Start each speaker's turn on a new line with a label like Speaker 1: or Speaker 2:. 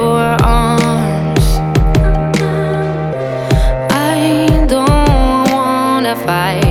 Speaker 1: your arms. I don't wanna fight.